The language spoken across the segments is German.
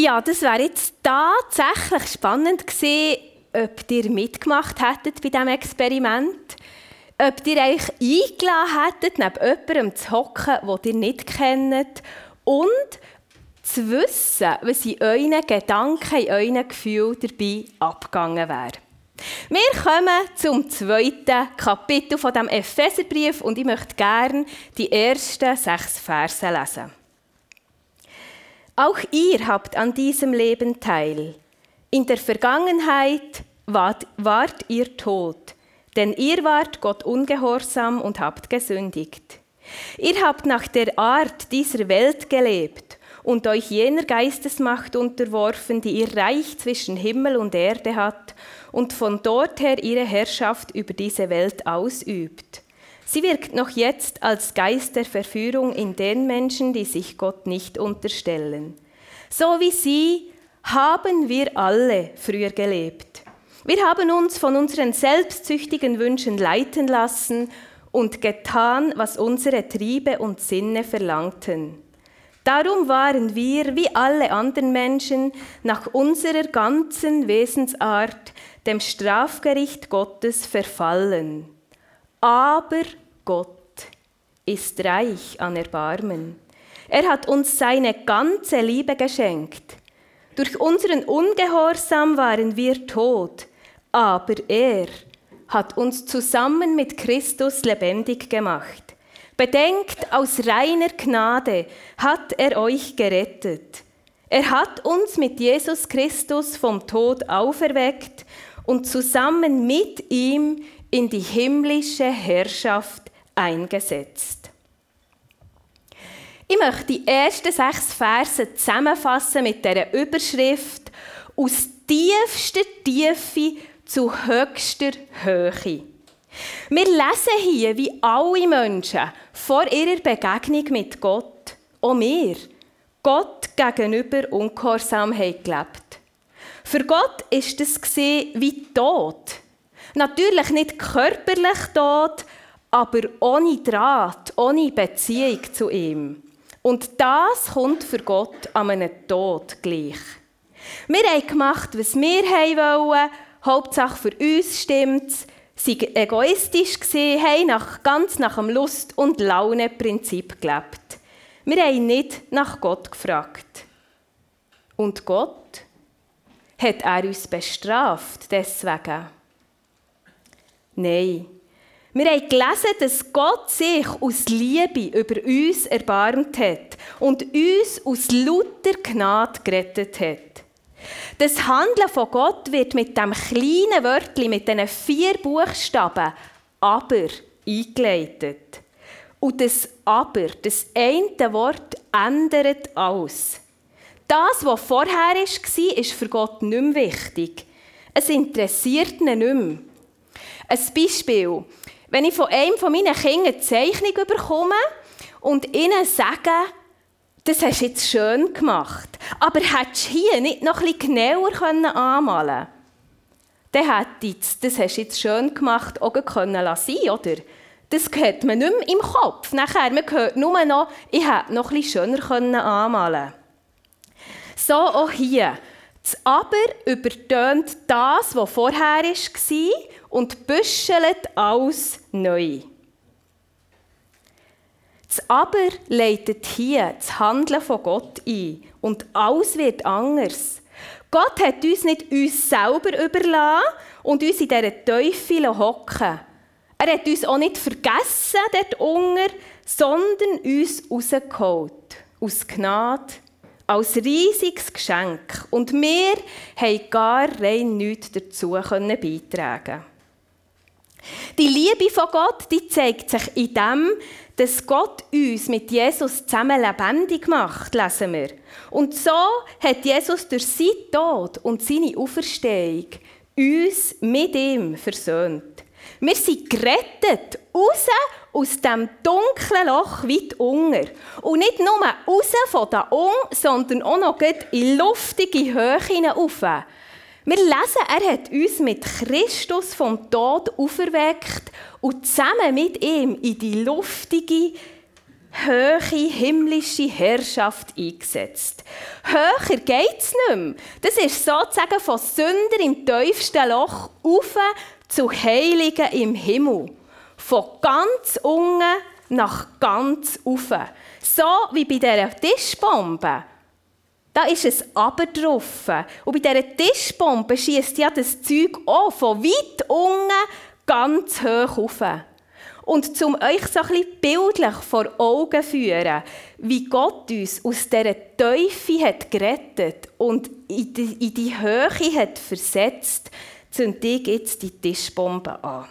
Ja, das wäre jetzt tatsächlich spannend gewesen, ob ihr mitgemacht hättet bei diesem Experiment. Ob ihr euch eingeladen hättet, neben jemandem zu hocken, den ihr nicht kennt. Und zu wissen, was in euren Gedanken, in euren Gefühlen dabei abgegangen wäre. Wir kommen zum zweiten Kapitel von dem Epheserbrief und ich möchte gerne die ersten sechs Verse lesen. Auch ihr habt an diesem Leben teil. In der Vergangenheit wart, wart ihr tot, denn ihr wart Gott ungehorsam und habt gesündigt. Ihr habt nach der Art dieser Welt gelebt und euch jener Geistesmacht unterworfen, die ihr Reich zwischen Himmel und Erde hat und von dort her ihre Herrschaft über diese Welt ausübt. Sie wirkt noch jetzt als Geist der Verführung in den Menschen, die sich Gott nicht unterstellen. So wie sie haben wir alle früher gelebt. Wir haben uns von unseren selbstsüchtigen Wünschen leiten lassen und getan, was unsere Triebe und Sinne verlangten. Darum waren wir, wie alle anderen Menschen, nach unserer ganzen Wesensart dem Strafgericht Gottes verfallen. Aber Gott ist reich an Erbarmen. Er hat uns seine ganze Liebe geschenkt. Durch unseren Ungehorsam waren wir tot, aber er hat uns zusammen mit Christus lebendig gemacht. Bedenkt, aus reiner Gnade hat er euch gerettet. Er hat uns mit Jesus Christus vom Tod auferweckt und zusammen mit ihm in die himmlische Herrschaft eingesetzt. Ich möchte die ersten sechs Verse zusammenfassen mit der Überschrift aus tiefster Tiefe zu höchster Höhe. Wir lesen hier, wie alle Menschen vor ihrer Begegnung mit Gott, auch wir, Gott gegenüber ungehorsam haben gelebt. Für Gott ist es wie Tod. Natürlich nicht körperlich tot, aber ohne Draht, ohne Beziehung zu ihm. Und das kommt für Gott an einem Tod gleich. Wir haben gemacht, was wir wollen, Hauptsache für uns stimmt's, sind egoistisch gesehen, haben nach, ganz nach dem Lust- und Laune-Prinzip gelebt. Wir haben nicht nach Gott gefragt. Und Gott? Hat er uns bestraft deswegen? Nein. Wir haben gelesen, dass Gott sich aus Liebe über uns erbarmt hat und uns aus lauter Gnade gerettet hat. Das Handeln von Gott wird mit dem kleinen Wörtchen, mit diesen vier Buchstaben «aber» eingeleitet. Und das «aber», das eine Wort, ändert alles. Das, was vorher war, ist für Gott nicht mehr wichtig. Es interessiert ihn nicht mehr. Ein Beispiel. Wenn ich von einem von meinen Kindern eine Zeichnung bekomme und ihnen sage, das hast du jetzt schön gemacht. Aber hättest du hier nicht noch etwas genauer anmalen können? Dann hätte das, das hast du jetzt schön gemacht, auch können lassen, oder? Das hört man nicht mehr im Kopf. Nachher, man hört nur noch, ich hätte noch etwas schöner anmalen können. So auch hier. Das Aber übertönt das, was vorher war und büschelt alles neu. Das Aber leitet hier das Handeln von Gott ein und alles wird anders. Gott hat uns nicht uns selber überlassen und uns in dieser Teufel hocken. Er hat uns auch nicht vergessen dort unten, sondern uns rausgeholt. Aus Gnade, als riesiges Geschenk. Und wir haben gar rein nichts dazu beitragen Die Liebe von Gott die zeigt sich in dem, dass Gott uns mit Jesus zusammen lebendig macht, lesen wir. Und so hat Jesus durch seinen Tod und seine Auferstehung uns mit ihm versöhnt. Wir sind gerettet, raus aus dem dunklen Loch weit unten. Und nicht nur raus von da unten, sondern auch noch in luftige Höhe hinauf. Wir lesen, er hat uns mit Christus vom Tod auferweckt und zusammen mit ihm in die luftige höhere himmlische Herrschaft eingesetzt. Höher geht es nicht mehr. Das ist sozusagen von Sünder im tiefsten Loch auf zu Heiligen im Himmel. Von ganz unten nach ganz oben. So wie bei dieser Tischbombe. Da ist es aber drauf. Und bei dieser Tischbombe schießt ja das Zeug auch von weit unten ganz hoch rauf. Und um euch so ein bisschen bildlich vor Augen zu führen, wie Gott uns aus dieser Teufel hat gerettet und in die, in die Höhe hat versetzt, zünde ich jetzt die Tischbombe an.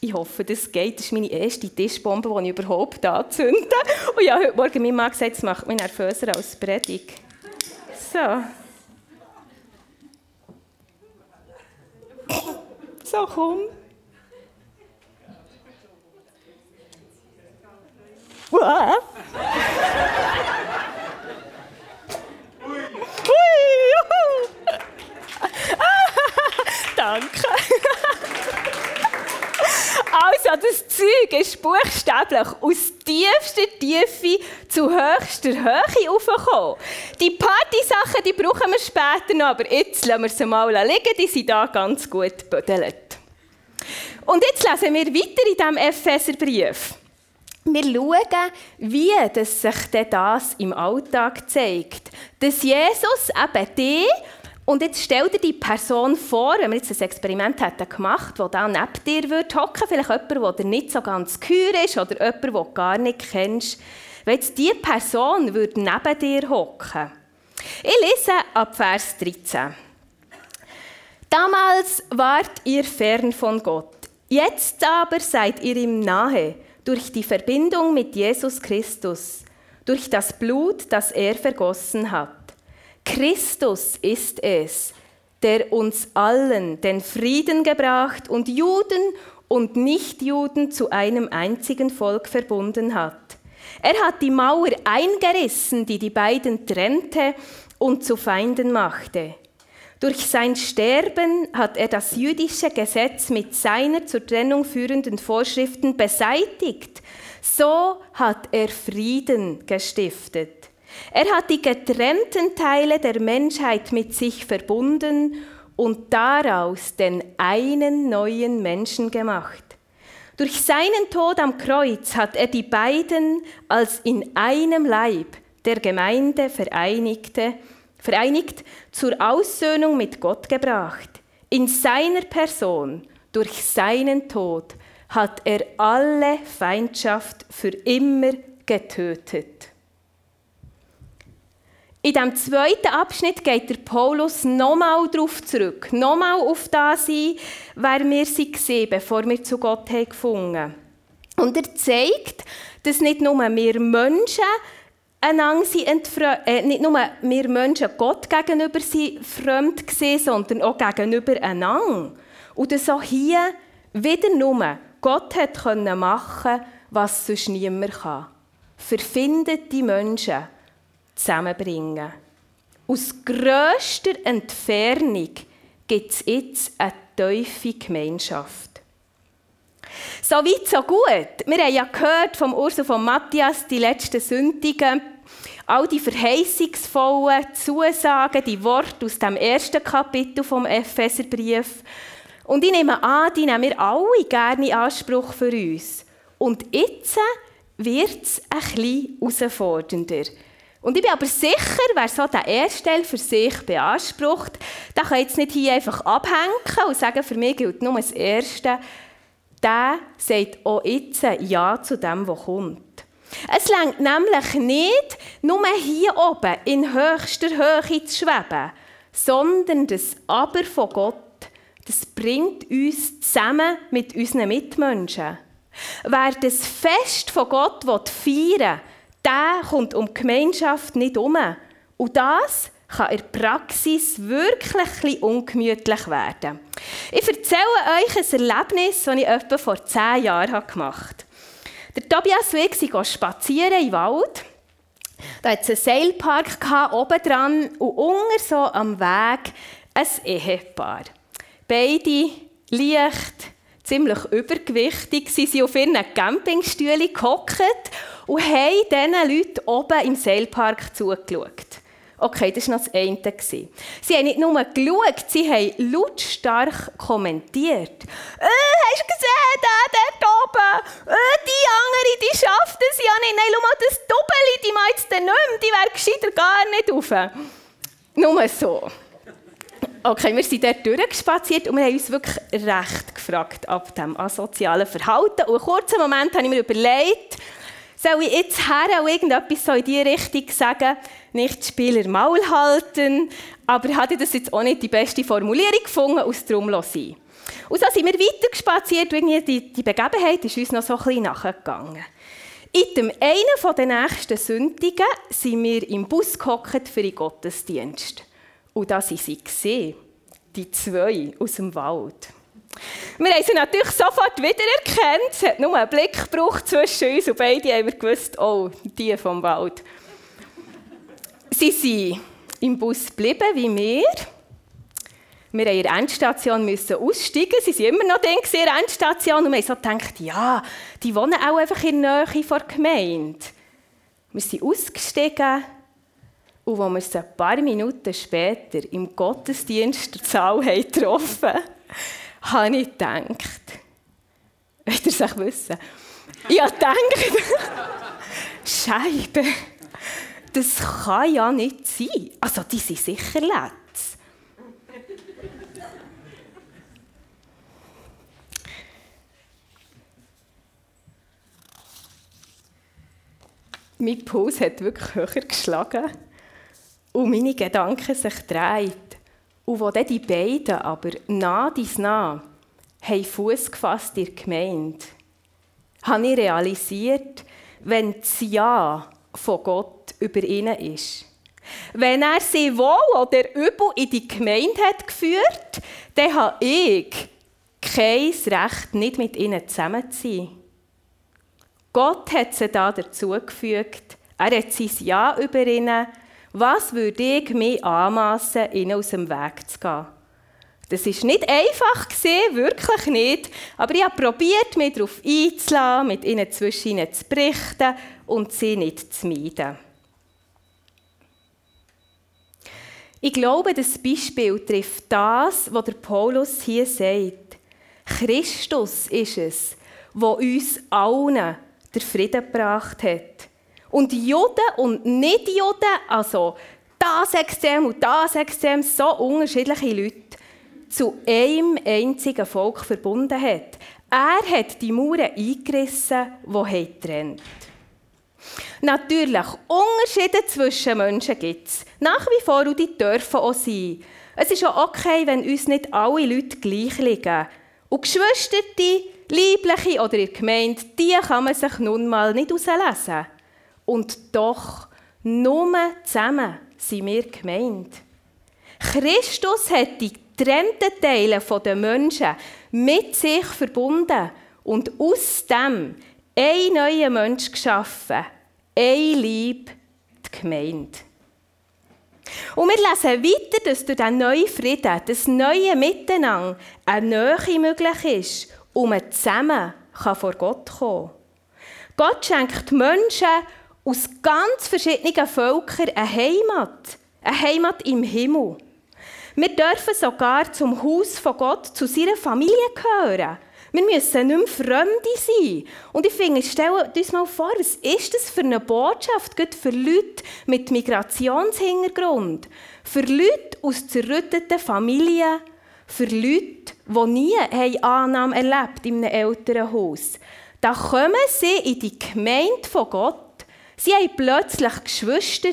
Ich hoffe, das geht. Das ist meine erste Tischbombe, die ich überhaupt anzünde. Und ja, heute Morgen mein Mann gesagt, es macht mich nervöser als Predigt. So. So, komm. Wow. Danke. Also, das Zeug ist buchstäblich aus tiefster Tiefe zu höchster Höhe aufgekommen. Die Partysachen, die brauchen wir später noch, aber jetzt lassen wir sie mal liegen, die sind da ganz gut gebüdelt. Und jetzt lesen wir weiter in diesem Epheserbrief. Wir schauen, wie sich das im Alltag zeigt. Dass Jesus eben die und jetzt stell dir die Person vor, wenn wir jetzt ein Experiment hätten gemacht, wo da neben dir würde hocken, vielleicht jemand, der nicht so ganz kühl ist oder jemand, den du gar nicht kennst. Wenn jetzt diese Person würde neben dir hocken. Ich lese ab Vers 13. Damals wart ihr fern von Gott. Jetzt aber seid ihr ihm nahe durch die Verbindung mit Jesus Christus, durch das Blut, das er vergossen hat. Christus ist es, der uns allen den Frieden gebracht und Juden und Nichtjuden zu einem einzigen Volk verbunden hat. Er hat die Mauer eingerissen, die die beiden trennte und zu Feinden machte. Durch sein Sterben hat er das jüdische Gesetz mit seiner zur Trennung führenden Vorschriften beseitigt. So hat er Frieden gestiftet. Er hat die getrennten Teile der Menschheit mit sich verbunden und daraus den einen neuen Menschen gemacht. Durch seinen Tod am Kreuz hat er die beiden als in einem Leib der Gemeinde vereinigte, vereinigt zur Aussöhnung mit Gott gebracht. In seiner Person, durch seinen Tod, hat er alle Feindschaft für immer getötet. In dem zweiten Abschnitt geht der Paulus nochmal darauf zurück, nochmal auf das ein, wer wir waren, bevor wir zu Gott haben gefunden Und er zeigt, dass nicht nur wir Menschen einander äh, nicht nur wir Menschen Gott gegenüber sind fremd gesehen, sondern auch gegenüber einander. Und dass auch hier wieder nur Gott hat machen was sonst niemand kann. Verfindet die Menschen zusammenbringen. Aus grösster Entfernung gibt es jetzt eine tiefe Gemeinschaft. So weit, so gut. Wir haben ja gehört vom Urs und von Matthias die letzten Sündigen, all die verheißungsvollen Zusagen, die Worte aus dem ersten Kapitel vom Epheserbrief. Und ich nehme an, die nehmen wir alle gerne in Anspruch für uns. Und jetzt wird es ein bisschen herausfordernder. Und ich bin aber sicher, wer so den ersten Teil für sich beansprucht, der kann jetzt nicht hier einfach abhängen und sagen, für mich gilt nur das Erste. Der sagt auch jetzt Ja zu dem, was kommt. Es längt nämlich nicht, nur hier oben in höchster Höhe zu schweben, sondern das Aber von Gott, das bringt uns zusammen mit unseren Mitmenschen. Wer das Fest von Gott feiern will, der kommt um die Gemeinschaft nicht herum. Und das kann in der Praxis wirklich ungemütlich werden. Ich erzähle euch ein Erlebnis, das ich etwa vor zehn Jahren gemacht habe. Der Tobias und ich sind spazieren im Wald. Da hatte es einen Seilpark oben dran und unter so am Weg ein Ehepaar. Beide leicht ziemlich übergewichtig. Sie sind auf ihren Campingstühlen gehockt und haben diesen Leuten oben im Seilpark zugeschaut. Okay, das war noch das eine. Sie haben nicht nur geschaut, sie haben lautstark kommentiert. Äh, hast du gesehen, der dort oben? Äh, die andere, die schafft es ja nicht. Nein, schau mal, das Doppeli, die meint es nicht mehr. Die wäre gar nicht rauf. Nur so. Okay, wir sind dort durchgespaziert und wir haben uns wirklich recht gefragt ab dem asozialen Verhalten. Und einen kurzen Moment habe ich mir überlegt, soll ich jetzt her und irgendetwas so in diese Richtung sagen? Nicht Spieler Maul halten, aber hatte das jetzt auch nicht die beste Formulierung gefunden, aus drum sein. Und so sind wir weitergespaziert und die, die Begebenheit ist uns noch so ein bisschen nachgegangen. In dem einen der nächsten Sündigen sind wir im Bus gehockt für den Gottesdienst. Und da sind sie gesehen, die zwei aus dem Wald. Wir haben sie natürlich sofort wiedererkannt. Es hat nur einen Blick gebraucht zwischen uns und beide haben wir gewusst, oh, die vom Wald. Sie sind im Bus geblieben, wie wir. Wir mussten in der Endstation aussteigen. Sie waren immer noch in der Endstation. Und wir haben so gedacht, ja, die wohnen auch einfach in der Nähe der Gemeinde. Wir sind ausgestiegen. Und als wir uns ein paar Minuten später im Gottesdienst der Zahl getroffen haben, habe ich gedacht, wollt ihr es wissen? Ich habe gedacht, Scheibe, das kann ja nicht sein. Also, die sind sicher letzt. mein Puls hat wirklich höher geschlagen und meine Gedanken sich drehen. Und wo dann die beiden aber nah dies nah haben Fuß gefasst in der Gemeinde, habe ich realisiert, wenn das Ja von Gott über ihnen ist, wenn er sie wohl oder übel in die Gemeinde hat geführt, dann habe ich kein Recht, nicht mit ihnen zusammen zu sein. Gott hat sie da dazu gefügt. Er hat sein Ja über ihnen was würde ich mir anmassen, ihnen aus dem Weg zu gehen? Das war nicht einfach, wirklich nicht. Aber ich habe probiert, mich darauf einzulassen, mit ihnen zwischen ihnen zu berichten und sie nicht zu meiden. Ich glaube, das Beispiel trifft das, was der Paulus hier sagt. Christus ist es, der uns allen den Frieden gebracht hat. Und Juden und Nicht-Juden, also das Extrem und das Extrem, so unterschiedliche Leute, zu einem einzigen Volk verbunden hat. Er hat die Mauern eingerissen, die trennt. Natürlich, Unterschiede zwischen Menschen gibt es. Nach wie vor, und die dürfen auch sein. Es ist auch okay, wenn uns nicht alle Leute gleich liegen. Und Geschwister, Liebliche oder in Gemeinde, die kann man sich nun mal nicht auslesen. Und doch, nur zusammen sind wir gemeint. Christus hat die getrennten Teile der Menschen mit sich verbunden und aus dem ein neuer Mensch geschaffen. Ein Lieb, die Gemeinde. Und wir lesen weiter, dass durch diesen neuen Frieden, das neue Miteinander, eine Nähe möglich ist man zusammen vor Gott kommen kann. Gott schenkt Menschen aus ganz verschiedenen Völkern eine Heimat. Eine Heimat im Himmel. Wir dürfen sogar zum Haus von Gott, zu seiner Familie gehören. Wir müssen nicht mehr Fremde sein. Und ich finde, stellen uns mal vor, was ist das für eine Botschaft, gerade für Leute mit Migrationshintergrund, für Leute aus zerrütteten Familien, für Leute, die nie Annahme erlebt in einem Elternhaus. Da kommen sie in die Gemeinde von Gott Sie haben plötzlich Geschwister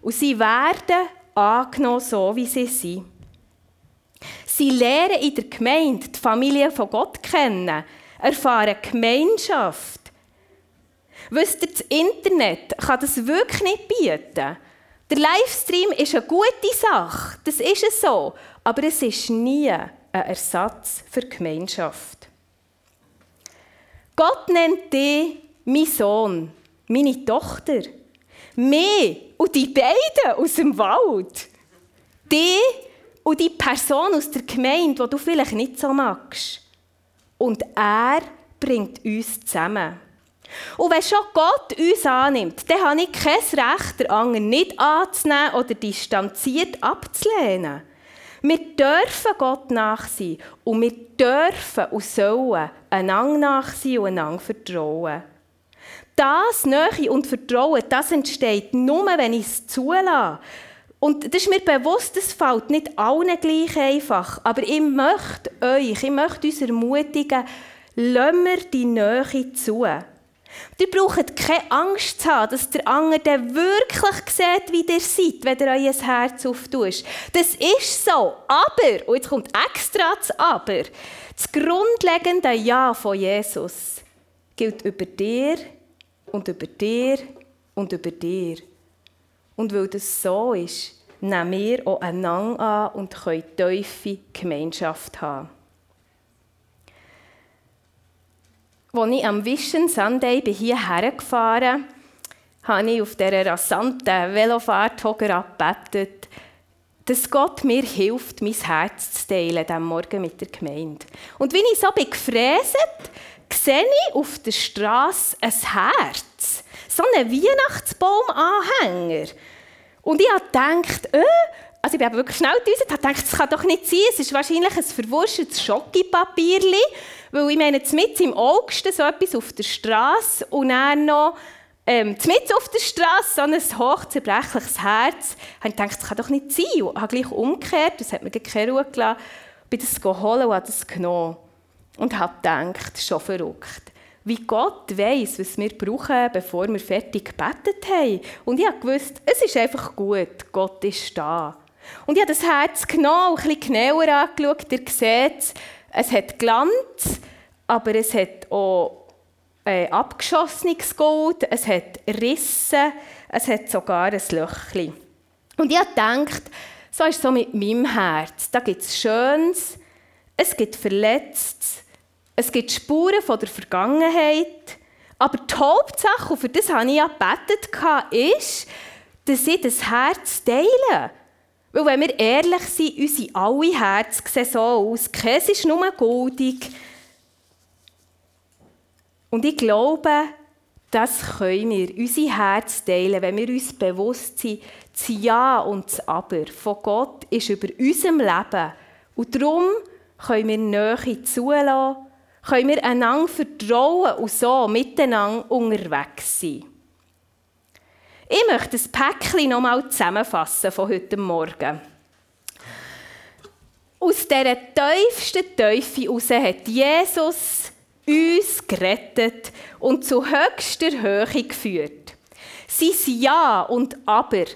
und sie werden angenommen, so wie sie sind. Sie lernen in der Gemeinde die Familie von Gott kennen, erfahren Gemeinschaft. Wisst ihr, das Internet kann das wirklich nicht bieten. Der Livestream ist eine gute Sache, das ist es so, aber es ist nie ein Ersatz für Gemeinschaft. Gott nennt dich mein Sohn meine Tochter, mehr und die beiden aus dem Wald, die und die Person aus der Gemeinde, die du vielleicht nicht so magst. und er bringt uns zusammen. Und wenn schon Gott uns annimmt, dann habe ich kein Recht, den anderen nicht anzunehmen oder distanziert abzulehnen. Wir dürfen Gott nachsehen und wir dürfen und sollen einander nachsehen und einander vertrauen. Das Nähe und Vertrauen, das entsteht nur, wenn ich es zulasse. Und das ist mir bewusst, das fällt nicht allen gleich einfach. Aber ich möchte euch, ich möchte uns ermutigen, lassen wir die Nähe zu. Ihr braucht keine Angst zu haben, dass der andere wirklich sieht, wie ihr seid, wenn ihr euer Herz auftut. Das ist so. Aber, und jetzt kommt extra das Aber, das grundlegende Ja von Jesus gilt über dir und über dir und über dir. Und weil das so ist, nehmen wir auch einander an und können tiefe Gemeinschaft haben. Als ich am Vision Sunday hierher gefahren bin, habe ich auf dieser rasanten Velofahrt gebetet, dass Gott mir hilft, mein Herz zu teilen, diesen Morgen mit der Gemeinde. Und wie ich so bin gefräset, sehe ich auf der Straße ein Herz. So einen Weihnachtsbaumanhänger. Und ich habe gedacht, äh, also ich bin wirklich schnell gedüst, habe gedacht, das kann doch nicht sein. Es ist wahrscheinlich ein verwurschtes Schokipapierli, weil ich meine, mit im August so etwas auf der Straße und dann noch ähm, mit auf der Straße so ein hochzerbrechliches Herz. Ich habe gedacht, das kann doch nicht sein. Und habe gleich umgekehrt, das hat mir keine Ruhe gelassen, bin das holen und habe das genommen. Und habe gedacht, schon verrückt wie Gott weiß, was wir brauchen, bevor wir fertig gebetet haben. Und ich wusste, es ist einfach gut, Gott ist da. Und ich habe das Herz genommen, ein bisschen genauer angeschaut. Ihr seht, es hat Glanz, aber es hat auch äh, abgeschossenes Gold, es hat Risse, es hat sogar ein Löchchen. Und ich gedacht, so ist es so mit meinem Herz. Da gibt es Schönes, es gibt Verletztes, es gibt Spuren von der Vergangenheit. Aber die Hauptsache, und für das habe ich ja gebetet, ist, dass ich das Herz teile. Weil wenn wir ehrlich sind, unsere alle Herzen sehen so aus. Keins ist nur goldig. Und ich glaube, das können wir, unsere Herz teilen, wenn wir uns bewusst sind, das Ja und das Aber von Gott ist über unserem Leben. Und darum können wir Nähe zulassen können wir einander vertrauen und so miteinander unterwegs sein. Ich möchte das Päckchen noch einmal zusammenfassen von heute Morgen. Aus dieser tiefsten Teufel heraus hat Jesus uns gerettet und zu höchster Höhe geführt. Sein Ja und Aber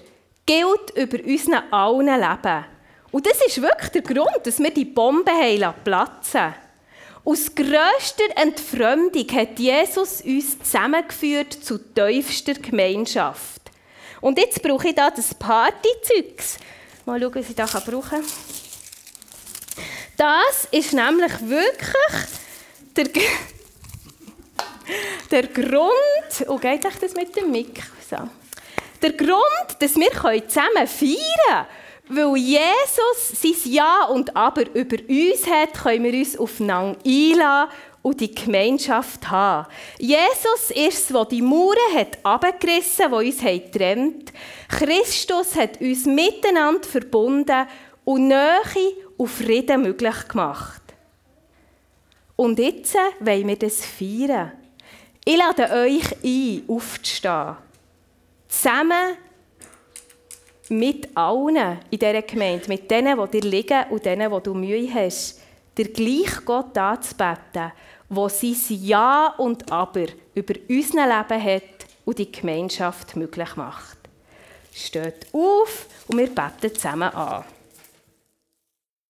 gilt über unseren allen Leben. Und das ist wirklich der Grund, dass wir die Bombe platzen lassen. Aus grösster Entfremdung hat Jesus uns zusammengeführt zu tiefster Gemeinschaft. Und jetzt brauche ich da das Partyzeugs. Mal schauen, was ich da brauchen kann. Das ist nämlich wirklich der, der Grund, oh geht das mit dem Mic? So. Der Grund, dass wir zusammen feiern können. Weil Jesus sein Ja und Aber über uns hat, können wir uns aufeinander einladen und die Gemeinschaft haben. Jesus ist es, der die Mauern hat abgerissen, die uns getrennt Christus hat uns miteinander verbunden und Nähe und Frieden möglich gemacht. Und jetzt wollen wir das feiern. Ich lade euch ein, aufzustehen. Zusammen mit allen in dieser Gemeinde, mit denen, die dir liegen und denen, die du Mühe hast, der gleich Gott anzubeten, der sein Ja und Aber über unser Leben hat und die Gemeinschaft möglich macht. Steht auf und wir beten zusammen an.